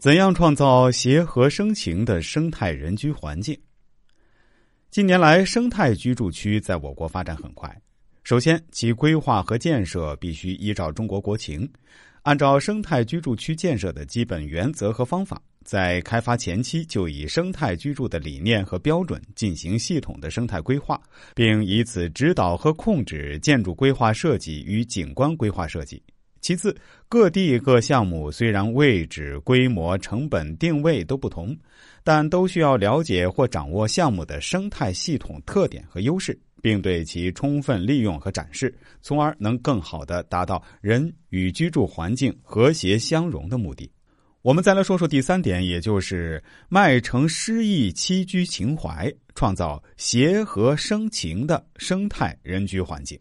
怎样创造协和生情的生态人居环境？近年来，生态居住区在我国发展很快。首先，其规划和建设必须依照中国国情，按照生态居住区建设的基本原则和方法，在开发前期就以生态居住的理念和标准进行系统的生态规划，并以此指导和控制建筑规划设计与景观规划设计。其次，各地各项目虽然位置、规模、成本、定位都不同，但都需要了解或掌握项目的生态系统特点和优势，并对其充分利用和展示，从而能更好的达到人与居住环境和谐相融的目的。我们再来说说第三点，也就是迈城诗意栖居情怀，创造协和生情的生态人居环境。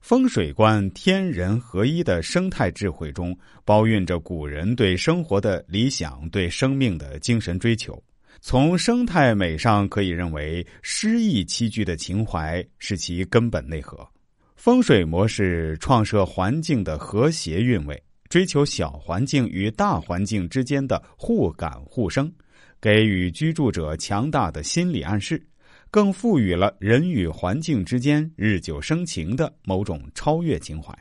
风水观天人合一的生态智慧中，包蕴着古人对生活的理想、对生命的精神追求。从生态美上可以认为，诗意栖居的情怀是其根本内核。风水模式创设环境的和谐韵味，追求小环境与大环境之间的互感互生，给予居住者强大的心理暗示。更赋予了人与环境之间日久生情的某种超越情怀。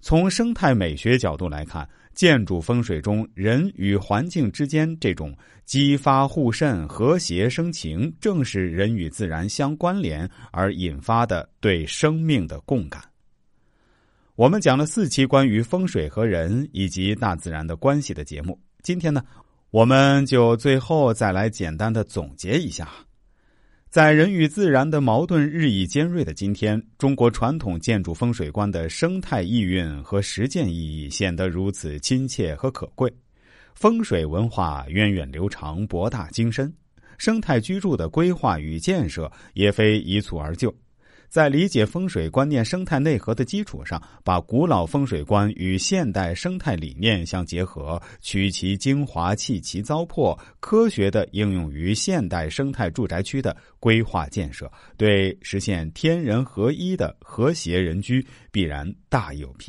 从生态美学角度来看，建筑风水中人与环境之间这种激发互渗、和谐生情，正是人与自然相关联而引发的对生命的共感。我们讲了四期关于风水和人以及大自然的关系的节目，今天呢，我们就最后再来简单的总结一下。在人与自然的矛盾日益尖锐的今天，中国传统建筑风水观的生态意蕴和实践意义显得如此亲切和可贵。风水文化源远流长、博大精深，生态居住的规划与建设也非一蹴而就。在理解风水观念生态内核的基础上，把古老风水观与现代生态理念相结合，取其精华，弃其糟粕，科学的应用于现代生态住宅区的规划建设，对实现天人合一的和谐人居必然大有裨